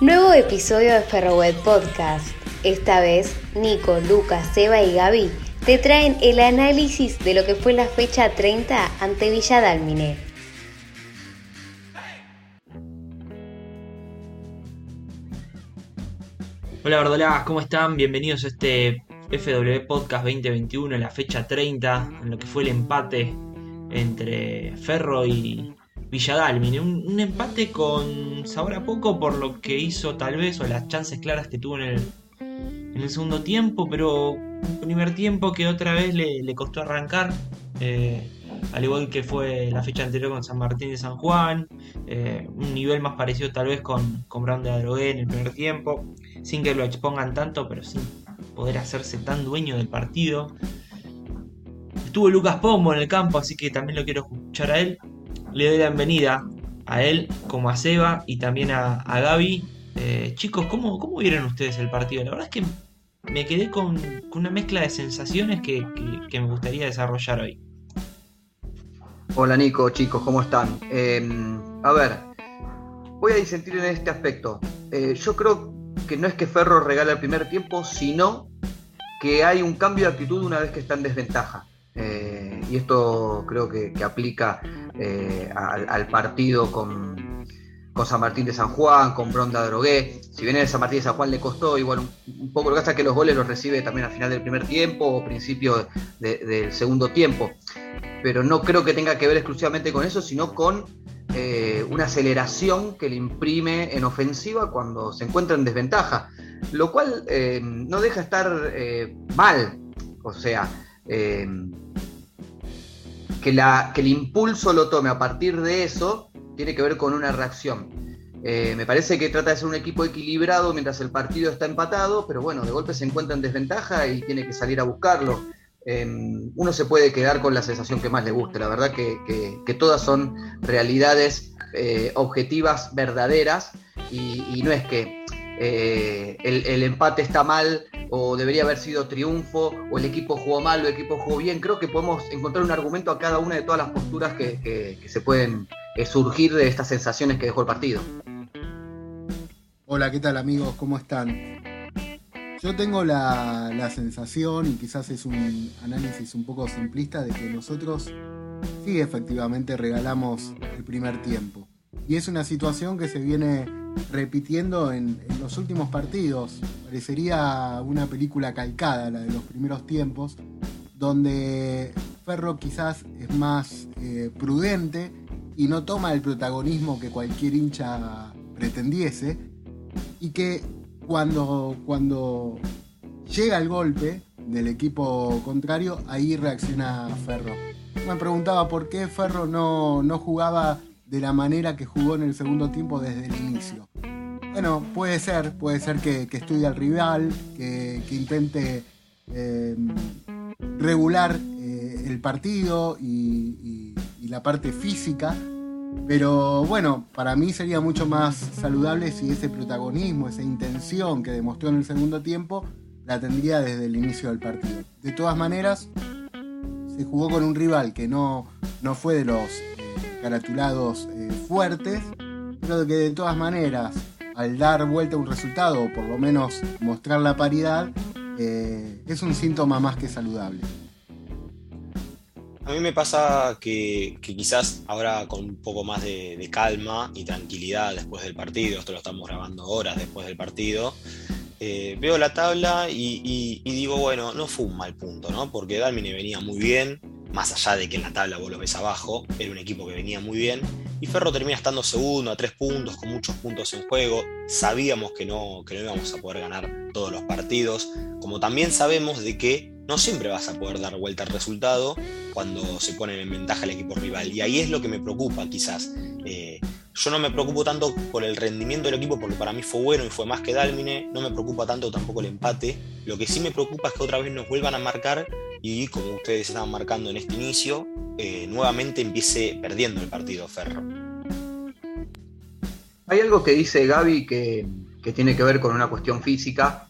Nuevo episodio de Ferroweb Podcast. Esta vez, Nico, Lucas, Seba y Gaby te traen el análisis de lo que fue la fecha 30 ante Villa Dálmine. Hola verdolas, ¿cómo están? Bienvenidos a este FW Podcast 2021, en la fecha 30, en lo que fue el empate entre Ferro y Villadalmine. Un, un empate con sabor poco por lo que hizo tal vez o las chances claras que tuvo en el, segundo tiempo, pero primer tiempo que otra vez le, costó arrancar. Eh, al igual que fue la fecha anterior con San Martín de San Juan, eh, un nivel más parecido tal vez con, con Brown de Adrogué en el primer tiempo, sin que lo expongan tanto, pero sin poder hacerse tan dueño del partido. Estuvo Lucas Pombo en el campo, así que también lo quiero escuchar a él. Le doy la bienvenida a él como a Seba y también a, Gaby. Eh, chicos, ¿cómo, ¿cómo vieron ustedes el partido? La verdad es que me quedé con, una mezcla de sensaciones que, me gustaría desarrollar hoy. Hola Nico, chicos, ¿cómo están? Em, a ver, voy a disentir en este aspecto. Eh, yo creo que no es que Ferro regala el primer tiempo, sino que hay un cambio de actitud una vez que está en desventaja. Eh, y esto creo que, aplica eh, al, partido con, con, San Martín de San Juan, con Bronda Drogué. Si bien el San Martín de San Juan le costó, igual un, poco lo que pasa que los goles los recibe también al final del primer tiempo o principio del segundo tiempo. Pero no creo que tenga que ver exclusivamente con eso, sino con eh, una aceleración que le imprime en ofensiva cuando se encuentra en desventaja. Lo cual no deja estar mal. O sea, que, la, que el impulso lo tome a partir de eso tiene que ver con una reacción. Eh, me parece que trata de ser un equipo equilibrado mientras el partido está empatado, pero bueno, de golpe se encuentra en desventaja y tiene que salir a buscarlo. Em, uno se puede quedar con la sensación que más le guste, la verdad que, todas son realidades eh, objetivas, verdaderas, y, no es que eh, el, empate está mal o debería haber sido triunfo, o el equipo jugó mal, o el equipo jugó bien. Creo que podemos encontrar un argumento a cada una de todas las posturas que, se pueden eh, surgir de estas sensaciones que dejó el partido. Hola, ¿qué tal amigos? ¿Cómo están? Yo tengo la, la, sensación, y quizás es un análisis un poco simplista, de que nosotros sí efectivamente regalamos el primer tiempo. Y es una situación que se viene repitiendo en, los últimos partidos. Parecería una película calcada, la de los primeros tiempos, donde Ferro quizás es más eh, prudente y no toma el protagonismo que cualquier hincha pretendiese, y que cuando, cuando llega el golpe del equipo contrario, ahí reacciona Ferro. Me preguntaba por qué Ferro no, no jugaba de la manera que jugó en el segundo tiempo desde el inicio. Bueno, puede ser, puede ser que, estudie al rival, que, intente em, regular eh, el partido y, la parte física, pero bueno, para mí sería mucho más saludable si ese protagonismo, esa intención que demostró en el segundo tiempo, la tendría desde el inicio del partido. De todas maneras, se jugó con un rival que no, no fue de los caratulados eh, fuertes, pero que de todas maneras, al dar vuelta a un resultado, o por lo menos mostrar la paridad, eh, es un síntoma más que saludable. A mí me pasa que, quizás ahora con un poco más de, calma y tranquilidad después del partido, esto lo estamos grabando horas después del partido, eh, veo la tabla y, digo, bueno, no fue un mal punto, ¿no? Porque Dalmine venía muy bien, más allá de que en la tabla vos lo ves abajo, era un equipo que venía muy bien. Y Ferro termina estando segundo a tres puntos, con muchos puntos en juego. Sabíamos que no, que no íbamos a poder ganar todos los partidos, como también sabemos de que no siempre vas a poder dar vuelta al resultado cuando se pone en ventaja el equipo rival. Y ahí es lo que me preocupa quizás. Eh, yo no me preocupo tanto por el rendimiento del equipo, porque para mí fue bueno y fue más que Dálmine. No me preocupa tanto tampoco el empate. Lo que sí me preocupa es que otra vez nos vuelvan a marcar y como ustedes estaban marcando en este inicio, eh, nuevamente empiece perdiendo el partido Ferro. Hay algo que dice Gaby que, tiene que ver con una cuestión física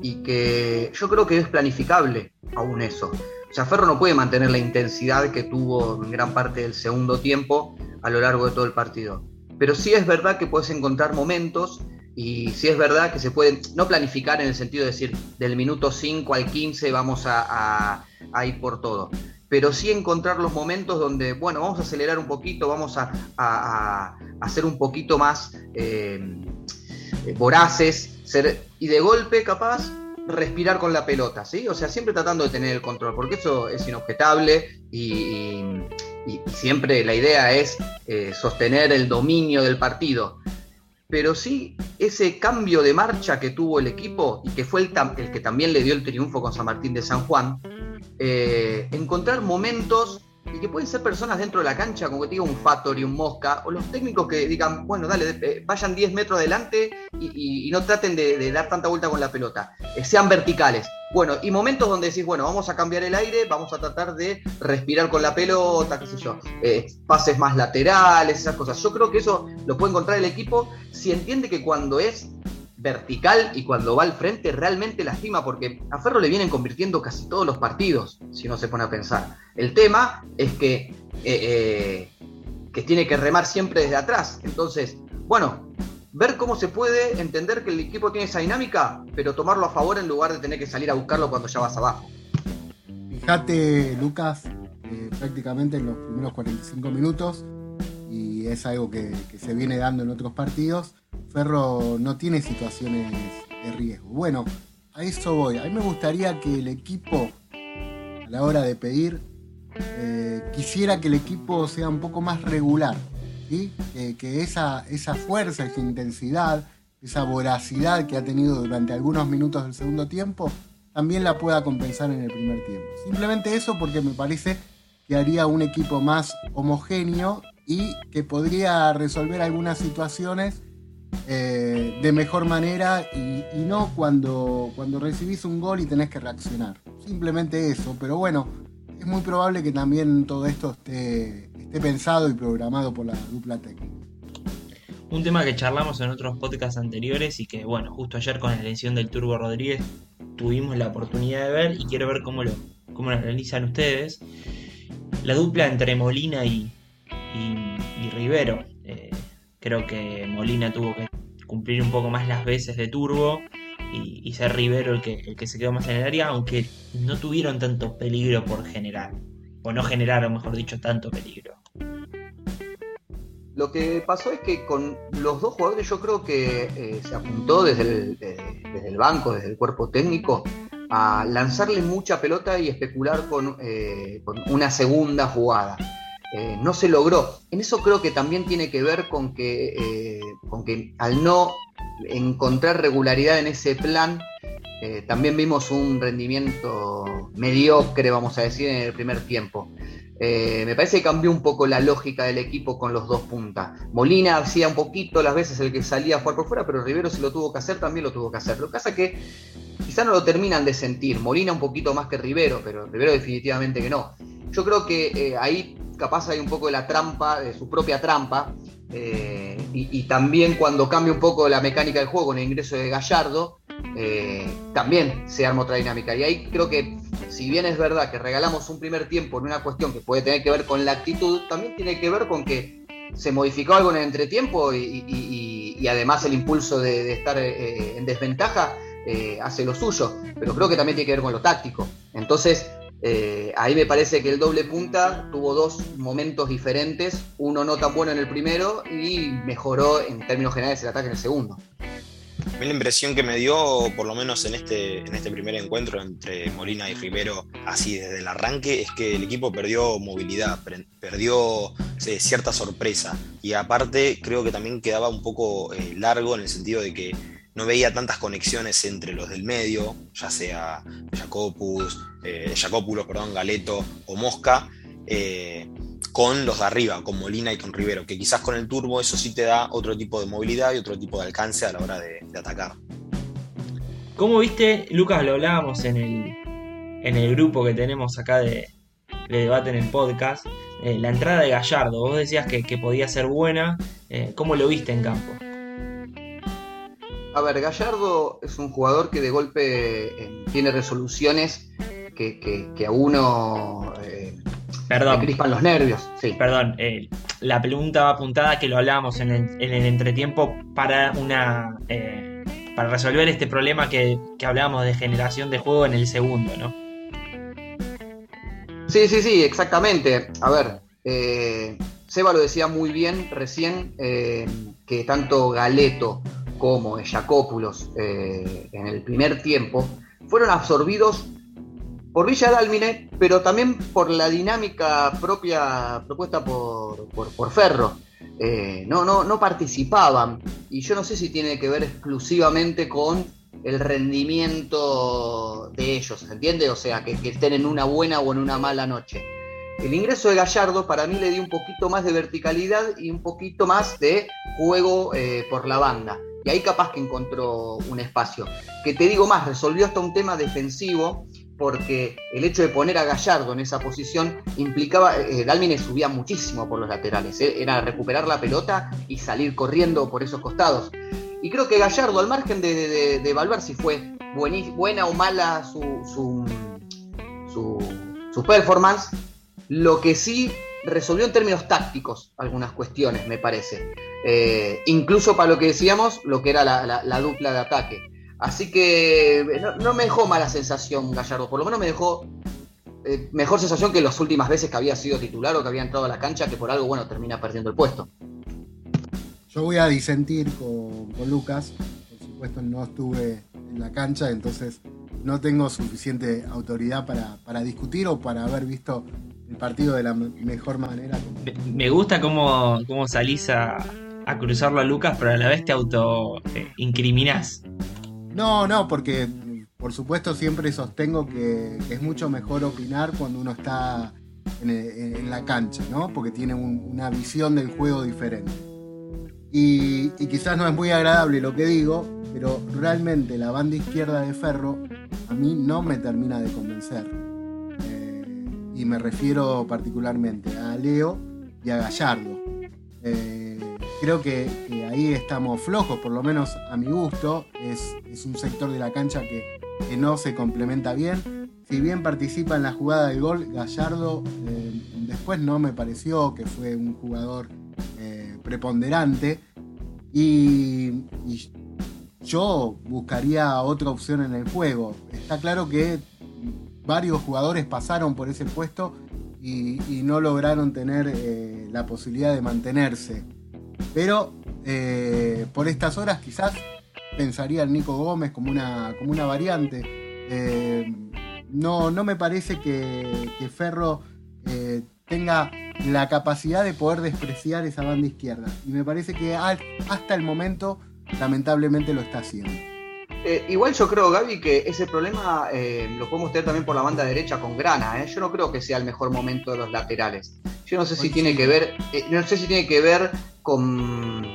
y que yo creo que es planificable aún eso. O sea, Ferro no puede mantener la intensidad que tuvo en gran parte del segundo tiempo a lo largo de todo el partido. Pero sí es verdad que puedes encontrar momentos Y si es verdad que se puede, no planificar en el sentido de decir del minuto 5 al 15 vamos a, ir por todo, pero sí encontrar los momentos donde, bueno, vamos a acelerar un poquito, vamos a, a, ser un poquito más eh, voraces, ser, y de golpe capaz respirar con la pelota, ¿sí? O sea, siempre tratando de tener el control, porque eso es inobjetable y, siempre la idea es eh, sostener el dominio del partido pero sí ese cambio de marcha que tuvo el equipo y que fue el, el que también le dio el triunfo con San Martín de San Juan, eh, encontrar momentos y que pueden ser personas dentro de la cancha, como que diga un Factor y un Mosca, o los técnicos que digan, bueno, dale, eh, vayan 10 metros adelante y, no traten de, dar tanta vuelta con la pelota, eh, sean verticales. Bueno, y momentos donde decís, bueno, vamos a cambiar el aire, vamos a tratar de respirar con la pelota, qué sé yo, eh, pases más laterales, esas cosas. Yo creo que eso lo puede encontrar el equipo si entiende que cuando es vertical y cuando va al frente realmente lastima porque a Ferro le vienen convirtiendo casi todos los partidos, si no se pone a pensar. El tema es que, eh, eh, que tiene que remar siempre desde atrás. Entonces, bueno, ver cómo se puede entender que el equipo tiene esa dinámica, pero tomarlo a favor en lugar de tener que salir a buscarlo cuando ya vas abajo. Fíjate, Lucas, prácticamente en los primeros 45 minutos, y es algo que se viene dando en otros partidos, Ferro no tiene situaciones de riesgo. Bueno, a eso voy. A mí me gustaría que el equipo, a la hora de pedir, eh, quisiera que el equipo sea un poco más regular. Que, esa, esa fuerza, esa intensidad, esa voracidad que ha tenido durante algunos minutos del segundo tiempo, también la pueda compensar en el primer tiempo. Simplemente eso porque me parece que haría un equipo más homogéneo y que podría resolver algunas situaciones eh, de mejor manera y, no cuando, cuando recibís un gol y tenés que reaccionar. Simplemente eso, pero bueno, es muy probable que también todo esto esté, esté pensado y programado por la dupla técnica. Un tema que charlamos en otros podcasts anteriores y que, bueno, justo ayer con la elección del Turbo Rodríguez tuvimos la oportunidad de ver y quiero ver cómo lo, cómo lo realizan ustedes. La dupla entre Molina y, y, Rivero. Eh, creo que Molina tuvo que cumplir un poco más las veces de turbo y, ser Rivero el que, el que se quedó más en el área, aunque no tuvieron tanto peligro por generar, o no generaron, mejor dicho, tanto peligro. Lo que pasó es que con los dos jugadores yo creo que eh, se apuntó desde el, desde el, banco, desde el cuerpo técnico, a lanzarle mucha pelota y especular con, eh, con una segunda jugada. Eh, no se logró. En eso creo que también tiene que ver con que, eh, con que al no encontrar regularidad en ese plan, eh, también vimos un rendimiento mediocre, vamos a decir, en el primer tiempo. me parece que cambió un poco la lógica del equipo con los dos puntas. Molina hacía un poquito las veces el que salía a jugar por fuera, pero Rivero si lo tuvo que hacer, también lo tuvo que hacer. Lo que pasa es que quizá no lo terminan de sentir. Molina un poquito más que Rivero, pero Rivero definitivamente que no. Yo creo que ahí capaz hay un poco de la trampa, de su propia trampa, eh, y, también cuando cambia un poco la mecánica del juego con el ingreso de Gallardo, eh, también se arma otra dinámica. Y ahí creo que, si bien es verdad que regalamos un primer tiempo en una cuestión que puede tener que ver con la actitud, también tiene que ver con que se modificó algo en el entretiempo y, además el impulso de, estar eh, en desventaja hace lo suyo. Pero creo que también tiene que ver con lo táctico. Entonces, eh, ahí me parece que el doble punta tuvo dos momentos diferentes, uno no tan bueno en el primero y mejoró en términos generales el ataque en el segundo. A mí la impresión que me dio, por lo menos en este, en este primer encuentro entre Molina y Rivero, así desde el arranque, es que el equipo perdió movilidad, perdió cierta sorpresa. Y aparte creo que también quedaba un poco eh, largo en el sentido de que no veía tantas conexiones entre los del medio, ya sea Jacopus, eh, perdón, Galeto o Mosca, eh, con los de arriba, con Molina y con Rivero, que quizás con el turbo eso sí te da otro tipo de movilidad y otro tipo de alcance a la hora de, atacar. ¿Cómo viste, Lucas, lo hablábamos en el, en el grupo que tenemos acá de, debate en el podcast, eh, la entrada de Gallardo, vos decías que, podía ser buena, eh, ¿cómo lo viste en campo? A ver, Gallardo es un jugador que de golpe eh, tiene resoluciones que, a uno eh, Perdón. me crispan los nervios. Sí. Perdón, eh, la pregunta va apuntada que lo hablábamos en el, en el entretiempo para una para resolver este problema que, que hablábamos de generación de juego en el segundo, ¿no? Sí, sí, sí, exactamente. A ver, eh, Seba lo decía muy bien recién, eh, que tanto Galeto como Jacópulos eh, en el primer tiempo fueron absorbidos por Villa Dálmine, pero también por la dinámica propia propuesta por, por, Ferro. Eh, no, no, no participaban, y yo no sé si tiene que ver exclusivamente con el rendimiento de ellos, ¿entiende? O sea, que, que estén en una buena o en una mala noche. El ingreso de Gallardo para mí le dio un poquito más de verticalidad y un poquito más de juego eh, por la banda. Y ahí capaz que encontró un espacio. Que te digo más, resolvió hasta un tema defensivo porque el hecho de poner a Gallardo en esa posición implicaba, eh, Dalmine subía muchísimo por los laterales, eh, era recuperar la pelota y salir corriendo por esos costados. Y creo que Gallardo, al margen de, evaluar si fue buena o mala su, su, su performance, lo que sí resolvió en términos tácticos algunas cuestiones, me parece. Eh, incluso para lo que decíamos, lo que era la, la- la dupla de ataque. Así que eh, no, no me dejó mala sensación Gallardo, por lo menos me dejó eh, mejor sensación que las últimas veces que había sido titular o que había entrado a la cancha, que por algo, bueno, termina perdiendo el puesto. Yo voy a disentir con, con Lucas. Por supuesto, no estuve en la cancha, entonces no tengo suficiente autoridad para, para discutir o para haber visto el partido de la me- mejor manera. Me, me gusta cómo, cómo salís a, a cruzarlo a Lucas, pero a la vez te auto eh. No, no, porque por supuesto siempre sostengo que, es mucho mejor opinar cuando uno está en, la cancha, ¿no? Porque tiene un- una visión del juego diferente. Y, y quizás no es muy agradable lo que digo, pero realmente la banda izquierda de Ferro a mí no me termina de convencer. Eh, y me refiero particularmente a Leo y a Gallardo. Eh, creo que, ahí estamos flojos, por lo menos a mi gusto. Es, un sector de la cancha que, no se complementa bien. Si bien participa en la jugada del gol, Gallardo eh, después no me pareció que fue un jugador eh, preponderante. Y, yo buscaría otra opción en el juego. Está claro que varios jugadores pasaron por ese puesto y, y no lograron tener eh, la posibilidad de mantenerse. Pero eh, por estas horas quizás pensaría en Nico Gómez como una, como una variante. Eh, no, no me parece que, que Ferro eh, tenga la capacidad de poder despreciar esa banda izquierda. Y me parece que hasta el momento lamentablemente lo está haciendo. Eh, igual yo creo, Gaby, que ese problema eh, lo podemos tener también por la banda derecha con Grana. ¿eh? Yo no creo que sea el mejor momento de los laterales. Yo no sé si tiene que ver, no sé si tiene que ver con,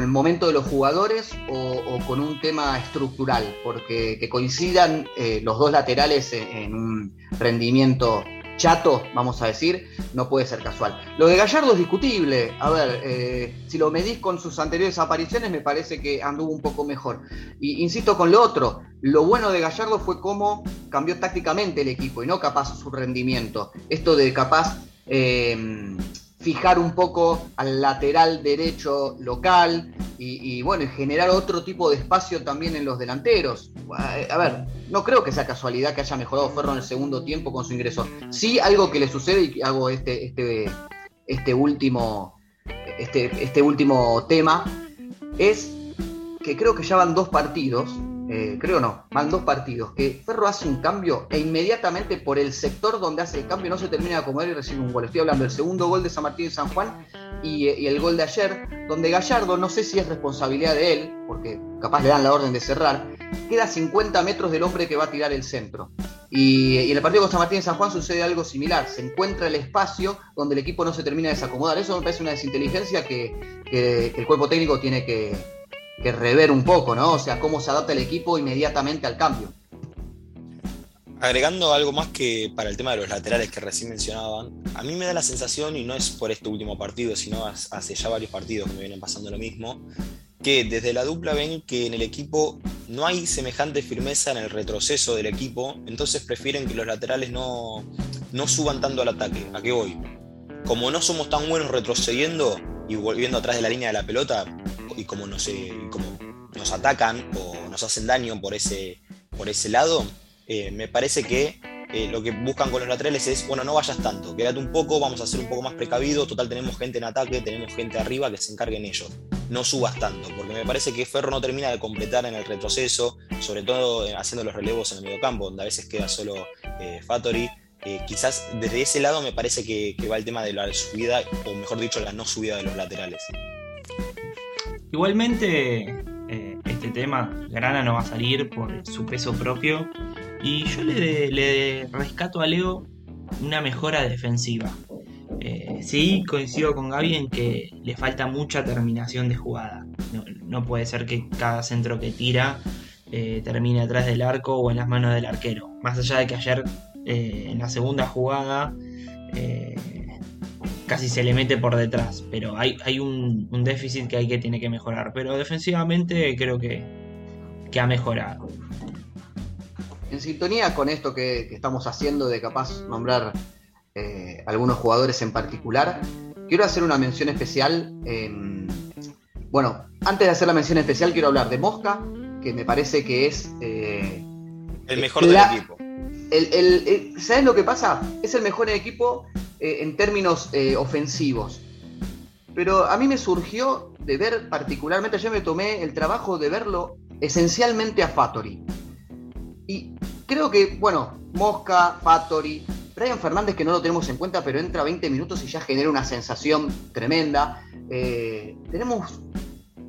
el momento de los jugadores o, con un tema estructural, porque que coincidan eh, los dos laterales en, en un rendimiento chato, vamos a decir, no puede ser casual. Lo de Gallardo es discutible. A ver, eh, si lo medís con sus anteriores apariciones, me parece que anduvo un poco mejor. Y insisto con lo otro, lo bueno de Gallardo fue cómo cambió tácticamente el equipo y no capaz su rendimiento. Esto de capaz eh, fijar un poco al lateral derecho local y, y, bueno, generar otro tipo de espacio también en los delanteros. Eh, A ver, no creo que sea casualidad que haya mejorado Ferro en el segundo tiempo con su ingreso. Sí, algo que le sucede y hago este, este, este último este, este último tema es que creo que ya van dos partidos, eh, creo no, van dos partidos, que Ferro hace un cambio e inmediatamente por el sector donde hace el cambio no se termina de acomodar y recibe un gol. Estoy hablando del segundo gol de San Martín y San Juan y, y el gol de ayer, donde Gallardo, no sé si es responsabilidad de él, porque capaz le dan la orden de cerrar, queda a 50 metros del hombre que va a tirar el centro. Y, en el partido con San Martín y San Juan sucede algo similar. Se encuentra el espacio donde el equipo no se termina de desacomodar. Eso me parece una desinteligencia que el cuerpo técnico tiene que, que, rever un poco, ¿no? O sea, cómo se adapta el equipo inmediatamente al cambio. Agregando algo más que para el tema de los laterales que recién mencionaban, a mí me da la sensación, y no es por este último partido, sino hace ya varios partidos que me vienen pasando lo mismo, que desde la dupla ven que en el equipo no hay semejante firmeza en el retroceso del equipo, entonces prefieren que los laterales no, no suban tanto al ataque. ¿A qué voy? Como no somos tan buenos retrocediendo y volviendo atrás de la línea de la pelota, y como nos, como nos atacan o nos hacen daño por ese, por ese lado, eh, me parece que eh, lo que buscan con los laterales es, bueno, no vayas tanto, quédate un poco, vamos a ser un poco más precavidos, total tenemos gente en ataque, tenemos gente arriba que se encarguen ellos, no subas tanto, porque me parece que Ferro no termina de completar en el retroceso, sobre todo eh, haciendo los relevos en el mediocampo, donde a veces queda solo eh, Fattori. quizás desde ese lado me parece que, que va el tema de la subida, o mejor dicho, la no subida de los laterales. Igualmente, este tema, Grana no va a salir por su peso propio y yo le, rescato a Leo una mejora defensiva. Eh, sí, coincido con Gaby en que le falta mucha terminación de jugada. No, puede ser que cada centro que tira eh, termine atrás del arco o en las manos del arquero. Más allá de que ayer eh, en la segunda jugada casi se le mete por detrás. Pero hay, hay un, déficit que hay que tiene que mejorar. Pero defensivamente creo que, que ha mejorado en sintonía con esto que, estamos haciendo de capaz nombrar eh, algunos jugadores en particular, quiero hacer una mención especial. bueno, antes de hacer la mención especial, quiero hablar de Mosca, que me parece que es. Eh, el mejor del equipo. El, ¿Sabes lo que pasa? Es el mejor en equipo eh, en términos ofensivos. Pero a mí me surgió de ver particularmente, ayer me tomé el trabajo de verlo esencialmente a Fattori. Y creo que, bueno, Mosca, Factory, Brian Fernández que no lo tenemos en cuenta, pero entra 20 minutos y ya genera una sensación tremenda. Eh, tenemos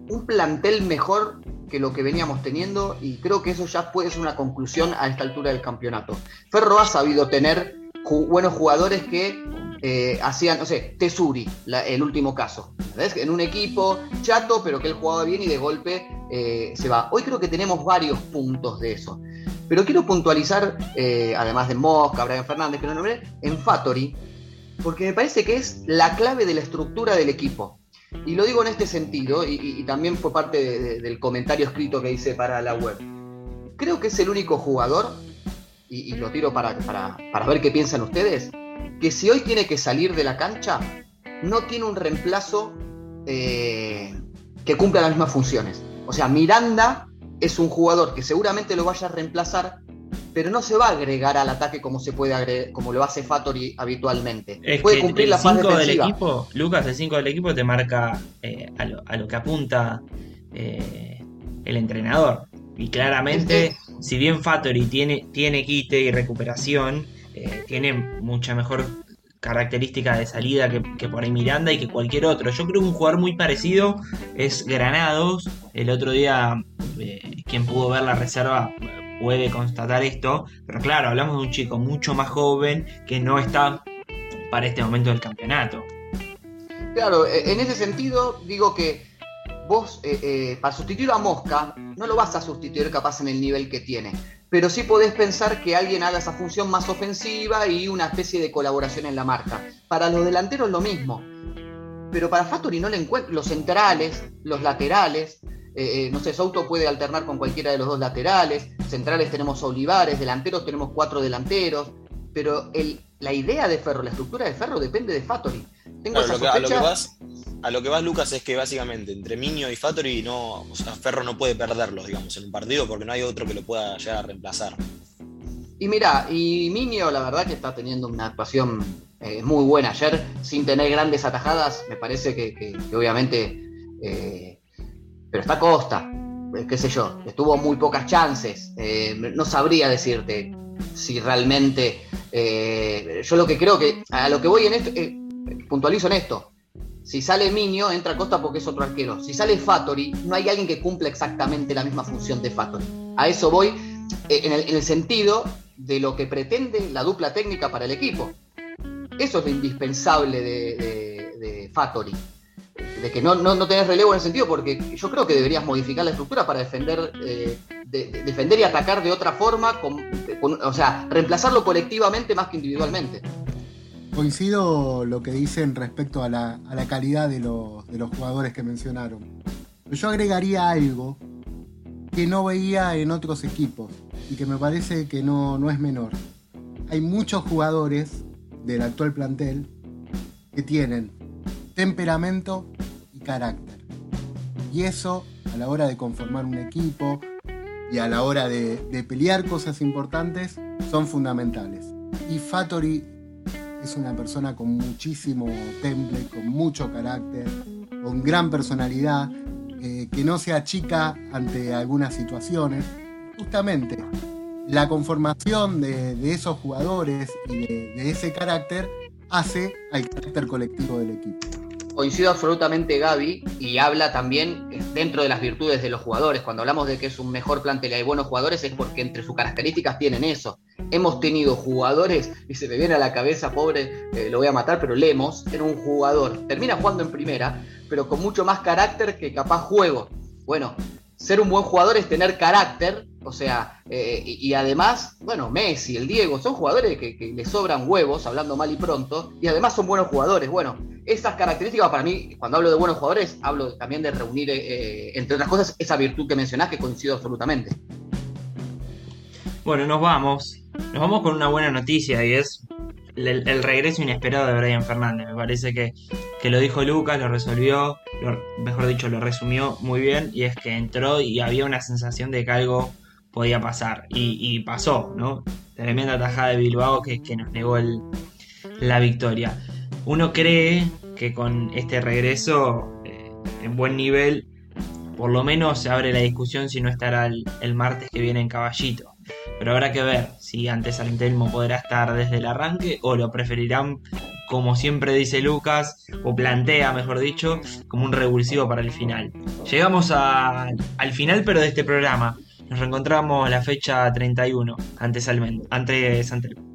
un plantel mejor que lo que veníamos teniendo y creo que eso ya puede ser una conclusión a esta altura del campeonato. Ferro ha sabido tener buenos jugadores que eh, hacían, no sé, Tesuri, el último caso. ¿ves? En un equipo chato, pero que él jugaba bien y de golpe eh, se va. Hoy creo que tenemos varios puntos de eso. Pero quiero puntualizar, eh, además de Mosca, Brian Fernández, que no nombré, en Fattori, porque me parece que es la clave de la estructura del equipo. Y lo digo en este sentido, y, también fue parte del comentario escrito que hice para la web. Creo que es el único jugador, y, lo tiro para, para, ver qué piensan ustedes, que si hoy tiene que salir de la cancha, no tiene un reemplazo eh, que cumpla las mismas funciones. O sea, Miranda es un jugador que seguramente lo vaya a reemplazar, pero no se va a agregar al ataque como se puede agregar, como lo hace Fattori habitualmente. puede cumplir la fase del equipo, Lucas, el 5 del equipo te marca eh, a, lo, que apunta eh, el entrenador. Y claramente, si bien Fattori tiene, tiene quite y recuperación, eh, tiene mucha mejor característica de salida que, por ahí Miranda y que cualquier otro. Yo creo que un jugador muy parecido es Granados. El otro día, eh, quien pudo ver la reserva puede constatar esto. Pero claro, hablamos de un chico mucho más joven que no está para este momento del campeonato. Claro, e, en ese sentido digo que vos eh, eh, para sustituir a Mosca no lo vas a sustituir capaz en el nivel que tiene pero sí podés pensar que alguien haga esa función más ofensiva y una especie de colaboración en la marca. Para los delanteros lo mismo, pero para Fattori no le encuentro los centrales, los laterales, eh, eh, no sé, Souto puede alternar con cualquiera de los dos laterales, centrales tenemos Olivares, delanteros tenemos cuatro delanteros, pero el, la idea de Ferro, la estructura de Ferro depende de Fattori. Tengo esa a lo que vas, a lo que vas, Lucas, es que básicamente entre Miño y Fattori no, o sea, Ferro no puede perderlo, digamos, en un partido porque no hay otro que lo pueda llegar a reemplazar. Y mira, y Miño la verdad que está teniendo una actuación eh, muy buena ayer, sin tener grandes atajadas, me parece que, obviamente, eh, pero está Costa, eh, qué sé yo, estuvo muy pocas chances, no sabría decirte si realmente, yo lo que creo que, a lo que voy en esto, puntualizo en esto, si sale Minio, entra Costa porque es otro arquero. Si sale Fattori, no hay alguien que cumpla exactamente la misma función de Fattori. A eso voy eh, en el, sentido de lo que pretende la dupla técnica para el equipo. Eso es lo indispensable de, de, Fattori. De que no, no, tenés relevo en el sentido, porque yo creo que deberías modificar la estructura para defender, eh, defender y atacar de otra forma, o sea, reemplazarlo colectivamente más que individualmente. Coincido lo que dicen respecto a la, calidad de los, jugadores que mencionaron. Yo agregaría algo que no veía en otros equipos y que me parece que no, no es menor. Hay muchos jugadores del actual plantel que tienen temperamento y carácter. Y eso a la hora de conformar un equipo y a la hora de, de pelear cosas importantes son fundamentales. Y Fattori es una persona con muchísimo temple, con mucho carácter, con gran personalidad, eh, que no se achica ante algunas situaciones. Justamente la conformación de, esos jugadores y de, ese carácter hace al carácter colectivo del equipo. Coincido absolutamente Gaby y habla también dentro de las virtudes de los jugadores. Cuando hablamos de que es un mejor plantel y hay buenos jugadores es porque entre sus características tienen eso. Hemos tenido jugadores, y se me viene a la cabeza, pobre, eh, lo voy a matar, pero Lemos era un jugador, termina jugando en primera, pero con mucho más carácter que capaz juego. Bueno, ser un buen jugador es tener carácter, o sea, eh, y, además, bueno, Messi, el Diego, son jugadores que, le sobran huevos, hablando mal y pronto, y además son buenos jugadores. Bueno, esas características para mí, cuando hablo de buenos jugadores, hablo también de reunir, eh, entre otras cosas, esa virtud que mencionás, que coincido absolutamente. Bueno, nos vamos. Nos vamos con una buena noticia y es el, regreso inesperado de Brian Fernández. Me parece que, lo dijo Lucas, lo resolvió, mejor dicho, lo resumió muy bien y es que entró y había una sensación de que algo podía pasar. Y, pasó, ¿no? Tremenda tajada de Bilbao que, que nos negó el, la victoria. Uno cree que con este regreso eh, en buen nivel, por lo menos se abre la discusión si no estará el martes que viene en Caballito. Pero habrá que ver si antes Antelmo podrá estar desde el arranque o lo preferirán, como siempre dice Lucas, o plantea, mejor dicho, como un revulsivo para el final. Llegamos al final, pero de este programa. Nos reencontramos la fecha 31 antes, antes Antelmo.